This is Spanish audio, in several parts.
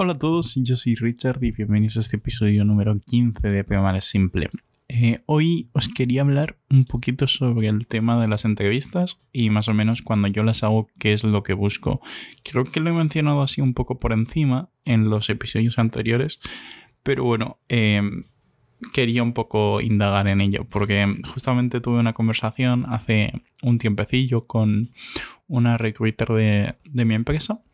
Hola a todos, yo soy Richard y bienvenidos a este episodio número 15 de Programar Simple. Eh, hoy os quería hablar un poquito sobre el tema de las entrevistas y más o menos cuando yo las hago qué es lo que busco. Creo que lo he mencionado así un poco por encima en los episodios anteriores, pero bueno, em, quería un poco indagar en ello porque justamente tuve una conversación hace un tiempecillo con una recruiter de, de mi empresa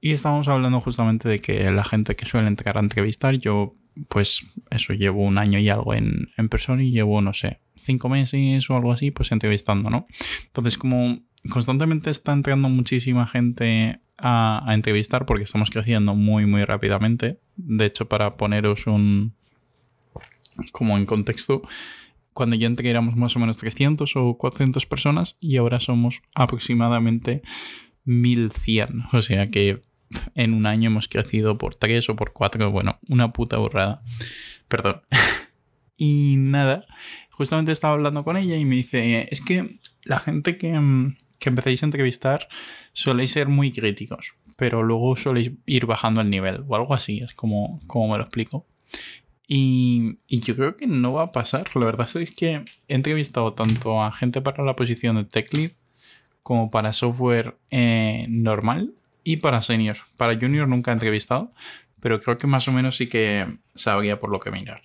y estábamos hablando justamente de que la gente que suele entrar a entrevistar, yo pues eso, llevo un año y algo en, persona y llevo, no sé, cinco meses o algo así, pues entrevistando, ¿no? Entonces como constantemente está entrando muchísima gente a, entrevistar porque estamos creciendo muy, muy rápidamente. De hecho, para poneros un... como en contexto, cuando ya entré éramos más o menos 300 o 400 personas y ahora somos aproximadamente 1100. O sea que en un año hemos crecido por tres o por cuatro, bueno, una puta burrada. Perdón. y nada, justamente estaba hablando con ella y me dice, es que la gente que, mm, que empezáis a entrevistar soléis ser muy críticos, pero luego soléis ir bajando el nivel o algo así, es como, como me lo explico. Y, y, yo creo que no va a pasar. La verdad es que he entrevistado tanto a gente para la posición de tech lead como para software eh, normal y para senior. Para junior nunca he entrevistado, pero creo que más o menos sí que sabría por lo que mirar.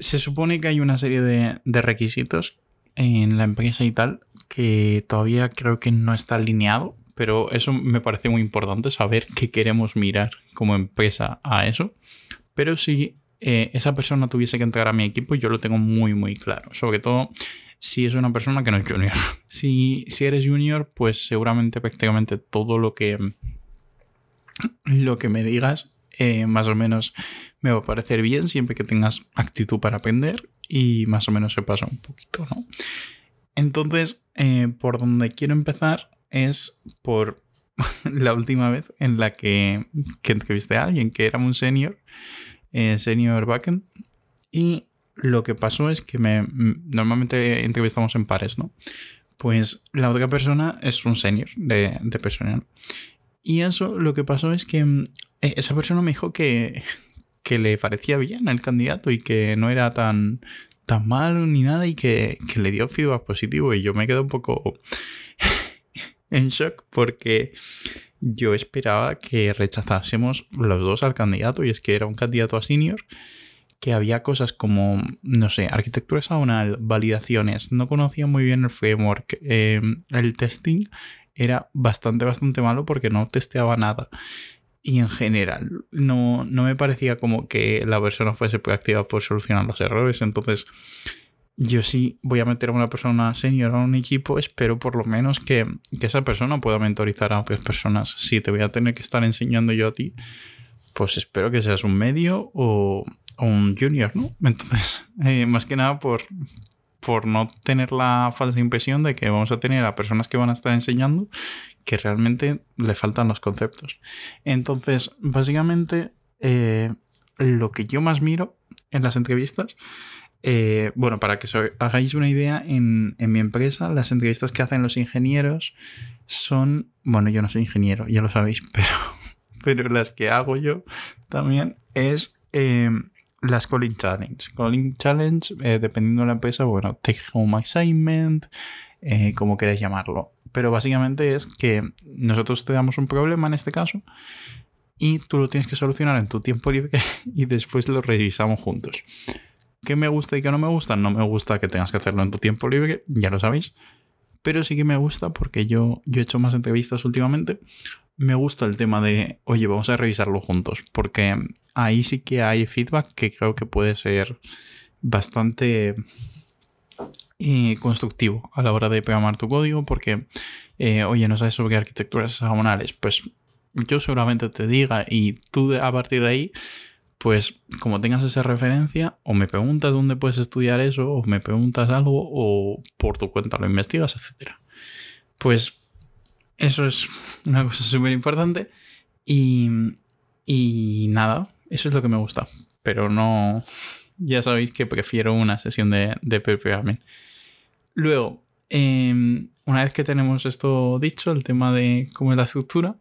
Se supone que hay una serie de, requisitos en la empresa y tal que todavía creo que no está alineado, pero eso me parece muy importante saber qué queremos mirar como empresa a eso. Pero si eh, esa persona tuviese que entrar a mi equipo, yo lo tengo muy, muy claro. Sobre todo si es una persona que no es junior. Si, si eres junior, pues seguramente prácticamente todo lo que, lo que me digas eh, más o menos me va a parecer bien siempre que tengas actitud para aprender y más o menos se pasa un poquito, ¿no? Entonces, eh, por donde quiero empezar es por la última vez en la que, que entrevisté a alguien que era un senior, eh, senior backend, y lo que pasó es que me, normalmente entrevistamos en pares, ¿no? Pues la otra persona es un senior de, personal. Y eso lo que pasó es que mm, e, esa persona me dijo que, que le parecía bien el candidato y que no era tan, tan malo ni nada y que, que le dio feedback positivo. Y yo me quedé un poco en shock porque yo esperaba que rechazásemos los dos al candidato y es que era un candidato a senior que había cosas como, no sé, arquitectura hexagonal, validaciones, no conocía muy bien el framework, em, el testing era bastante, bastante malo porque no testeaba nada. Y en general, no, no me parecía como que la persona fuese proactiva por solucionar los errores. Entonces, yo sí voy a meter a una persona senior a un equipo, espero por lo menos que, que, esa persona pueda mentorizar a otras personas. Si te voy a tener que estar enseñando yo a ti, pues espero que seas un medio o, un junior, ¿no? Entonces, eh, más que nada por, por no tener la falsa impresión de que vamos a tener a personas que van a estar enseñando que realmente le faltan los conceptos. Entonces, básicamente, eh, lo que yo más miro en las entrevistas, eh, bueno, para que os hagáis una idea, en, en, mi empresa las entrevistas que hacen los ingenieros son, bueno, yo no soy ingeniero, ya lo sabéis, pero, pero las que hago yo también es las Calling Challenge. Calling Challenge, eh, dependiendo de la empresa, bueno, Take Home Assignment, eh, como queráis llamarlo. Pero básicamente es que nosotros te damos un problema en este caso y tú lo tienes que solucionar en tu tiempo libre y después lo revisamos juntos. ¿Qué me gusta y qué no me gusta? No me gusta que tengas que hacerlo en tu tiempo libre, ya lo sabéis. Pero sí que me gusta porque yo, yo he hecho más entrevistas últimamente me gusta el tema de, oye, vamos a revisarlo juntos, porque ahí sí que hay feedback que creo que puede ser bastante eh, constructivo a la hora de programar tu código, porque, eh, oye, no sabes sobre arquitecturas hexagonales, pues yo seguramente te diga y tú a partir de ahí, pues como tengas esa referencia, o me preguntas dónde puedes estudiar eso, o me preguntas algo, o por tu cuenta lo investigas, etc. Pues eso es una cosa súper importante. Y, y nada, eso es lo que me gusta. Pero no. Ya sabéis que prefiero una sesión de, de Luego, em, una vez que tenemos esto dicho, el tema de cómo es la estructura.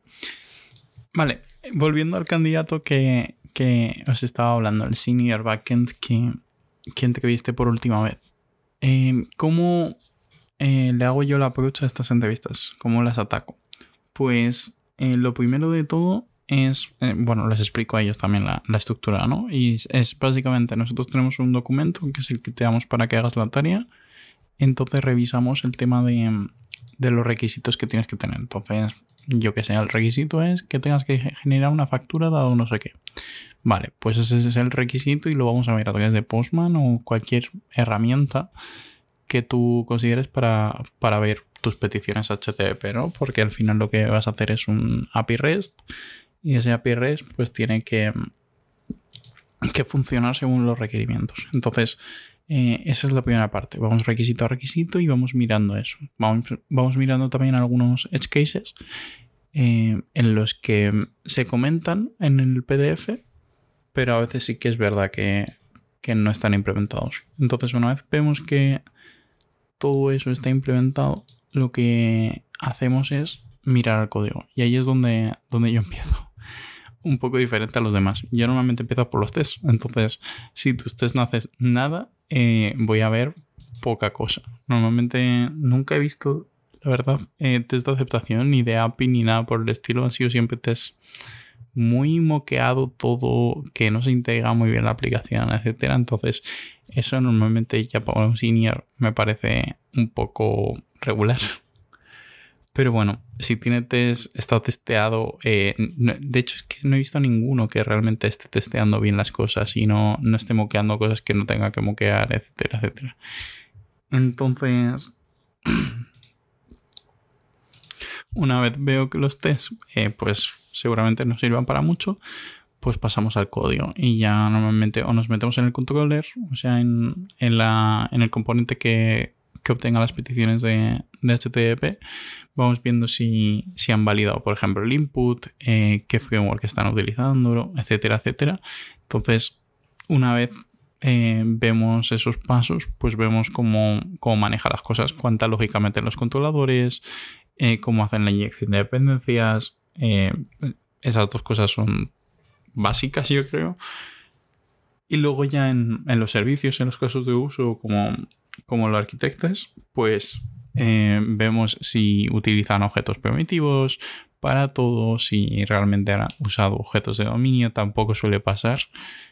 Vale, volviendo al candidato que, que os estaba hablando, el senior backend que, que entrevisté por última vez. Eh, ¿Cómo eh, le hago yo la approach a estas entrevistas? ¿Cómo las ataco? Pues eh, lo primero de todo es, bueno, les explico a ellos también la, la, estructura, ¿no? Y es básicamente, nosotros tenemos un documento que es el que te damos para que hagas la tarea. Entonces revisamos el tema de, de los requisitos que tienes que tener. Entonces, yo que sé, el requisito es que tengas que generar una factura dado no sé qué. Vale, pues ese es el requisito y lo vamos a ver a través de Postman o cualquier herramienta que tú consideres para, para ver tus peticiones HTTP, ¿no? Porque al final lo que vas a hacer es un API REST y ese API REST pues tiene que, que funcionar según los requerimientos. Entonces, eh, esa es la primera parte. Vamos requisito a requisito y vamos mirando eso. Vamos, mirando también algunos edge cases eh, en los que se comentan en el PDF, pero a veces sí que es verdad que, que no están implementados. Entonces, una vez vemos que todo eso está implementado, lo que hacemos es mirar el código. Y ahí es donde, donde yo empiezo un poco diferente a los demás. Yo normalmente empiezo por los tests. Entonces, si tus tests no haces nada, eh, voy a ver poca cosa. Normalmente nunca he visto, la verdad, eh, test de aceptación ni de API ni nada por el estilo. Han sido siempre test muy moqueado todo, que no se integra muy bien la aplicación, etcétera. Entonces, eso normalmente ya para un senior me parece un poco regular. Pero bueno, si tiene test, está testeado. Eh, de hecho, es que no he visto ninguno que realmente esté testeando bien las cosas y no, no esté moqueando cosas que no tenga que moquear, etcétera, etcétera. Entonces, una vez veo que los tests, eh, pues seguramente no sirvan para mucho, pues pasamos al código y ya normalmente o nos metemos en el controller, o sea, en, en, la, en el componente que, que obtenga las peticiones de, de HTTP, vamos viendo si, si, han validado, por ejemplo, el input, eh, qué framework están utilizando, etcétera, etcétera. Entonces, una vez eh, vemos esos pasos, pues vemos cómo, cómo maneja las cosas, cuánta lógica meten los controladores, eh, cómo hacen la inyección de dependencias. Esas dos cosas son básicas, yo creo. Y luego ya en, en, los servicios, en los casos de uso, como como lo arquitectas, pues eh, vemos si utilizan objetos primitivos para todo, si realmente han usado objetos de dominio, tampoco suele pasar.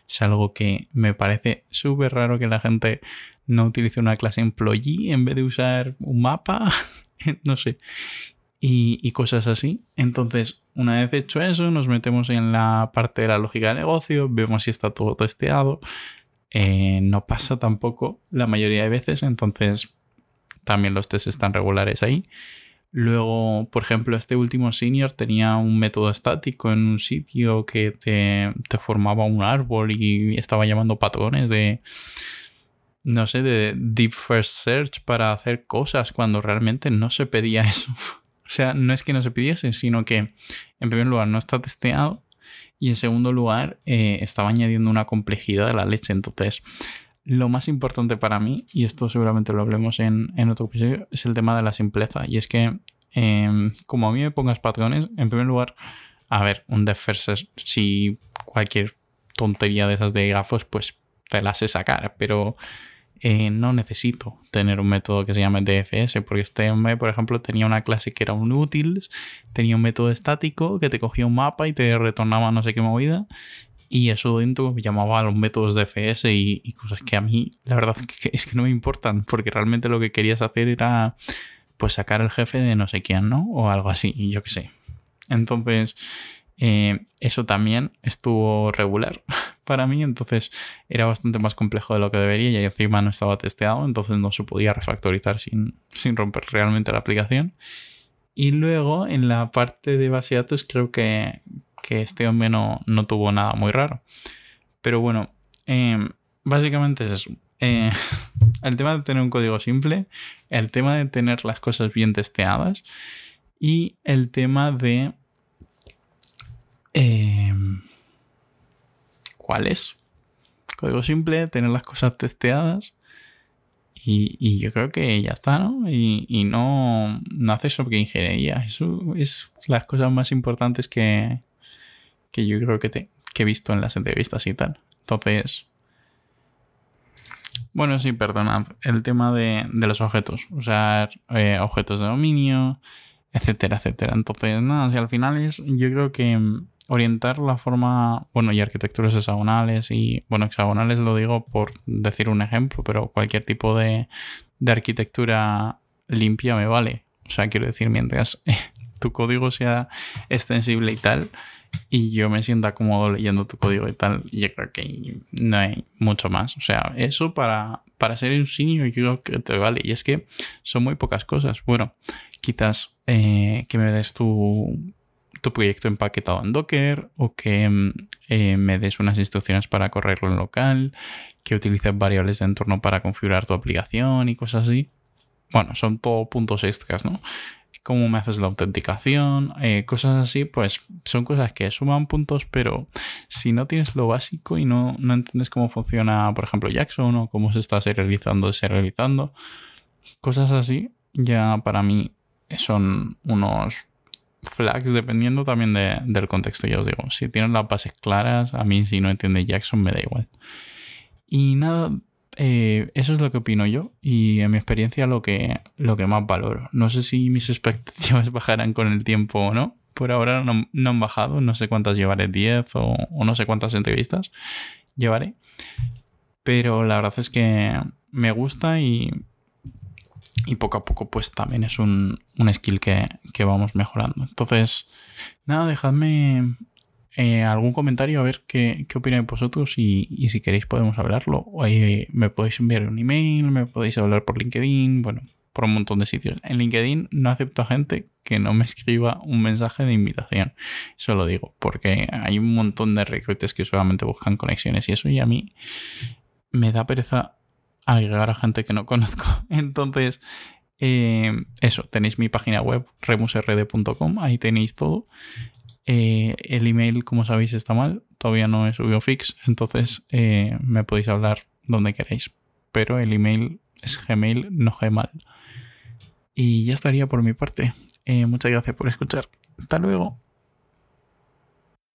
Es algo que me parece súper raro que la gente no utilice una clase employee en vez de usar un mapa, no sé, y, cosas así. Entonces, una vez hecho eso, nos metemos en la parte de la lógica de negocio, vemos si está todo testeado, eh, no pasa tampoco la mayoría de veces, entonces también los tests están regulares ahí. Luego, por ejemplo, este último senior tenía un método estático en un sitio que te, te formaba un árbol y estaba llamando patrones de, no sé, de Deep First Search para hacer cosas cuando realmente no se pedía eso. O sea, no es que no se pidiese, sino que en primer lugar no está testeado y en segundo lugar, eh, estaba añadiendo una complejidad de la leche. Entonces, lo más importante para mí, y esto seguramente lo hablemos en, otro episodio, es el tema de la simpleza. Y es que, em, como a mí me pongas patrones, en primer lugar, a ver, un defers, si cualquier tontería de esas de gafos, pues te la sé sacar, pero eh, no necesito tener un método que se llame DFS, porque este hombre, por ejemplo, tenía una clase que era un utils, tenía un método estático que te cogía un mapa y te retornaba no sé qué movida, y eso dentro llamaba a los métodos DFS y, y cosas que a mí, la verdad, es que no me importan, porque realmente lo que querías hacer era pues sacar el jefe de no sé quién, ¿no? O algo así, yo qué sé. Entonces, eh, eso también estuvo regular para mí, entonces era bastante más complejo de lo que debería y encima no estaba testeado, entonces no se podía refactorizar sin, romper realmente la aplicación. Y luego en la parte de base de datos creo que, este hombre no, tuvo nada muy raro. Pero bueno, em, básicamente es eso. Eh, el tema de tener un código simple, el tema de tener las cosas bien testeadas y el tema de eh, ¿Cuál es? Código simple, tener las cosas testeadas. Y, yo creo que ya está, ¿no? Y, no, no hace sobre ingeniería. Eso es las cosas más importantes que, que yo creo que he visto en las entrevistas y tal. Entonces, bueno, sí, perdonad. El tema de, los objetos. Usar eh, objetos de dominio, etcétera, etcétera. Entonces, nada, si al final es, yo creo que orientar la forma, bueno, y arquitecturas hexagonales y, bueno, hexagonales lo digo por decir un ejemplo, pero cualquier tipo de, de arquitectura limpia me vale. O sea, quiero decir, mientras tu código sea extensible y tal, y yo me sienta cómodo leyendo tu código y tal, yo creo que no hay mucho más. O sea, eso para, para ser un senior yo creo que te vale. Y es que son muy pocas cosas. Bueno, quizás eh, que me des tu, tu proyecto empaquetado en Docker o que mm, eh, me des unas instrucciones para correrlo en local, que utilices variables de entorno para configurar tu aplicación y cosas así. Bueno, son todo puntos extras, ¿no? Cómo me haces la autenticación, eh, cosas así, pues son cosas que suman puntos, pero si no tienes lo básico y no, no entiendes cómo funciona, por ejemplo, Jackson o cómo se está serializando, serializando, cosas así, ya para mí son unos flags dependiendo también del contexto, ya os digo. Si tienes las bases claras, a mí si no entiende Jackson me da igual. Y nada, eh, eso es lo que opino yo y en mi experiencia lo que, lo que más valoro. No sé si mis expectativas bajarán con el tiempo o no. Por ahora no, han bajado, no sé cuántas llevaré, 10 o, o no sé cuántas entrevistas llevaré. Pero la verdad es que me gusta y y poco a poco pues también es un, skill que, vamos mejorando. Entonces, nada, dejadme eh, algún comentario a ver qué, qué opináis vosotros y, si queréis podemos hablarlo. O, me podéis enviar un email, me podéis hablar por LinkedIn, bueno, por un montón de sitios. En LinkedIn no acepto a gente que no me escriba un mensaje de invitación. Eso lo digo, porque hay un montón de recruiters que solamente buscan conexiones y eso y a mí me da pereza agregar a gente que no conozco. Entonces, eh, eso, tenéis mi página web remusrd.com, ahí tenéis todo. Eh, el email, como sabéis, está mal, todavía no he subido fix, entonces eh, me podéis hablar donde queráis. Pero el email es Gmail, no Gmail. Y ya estaría por mi parte. muchas gracias por escuchar. Hasta luego.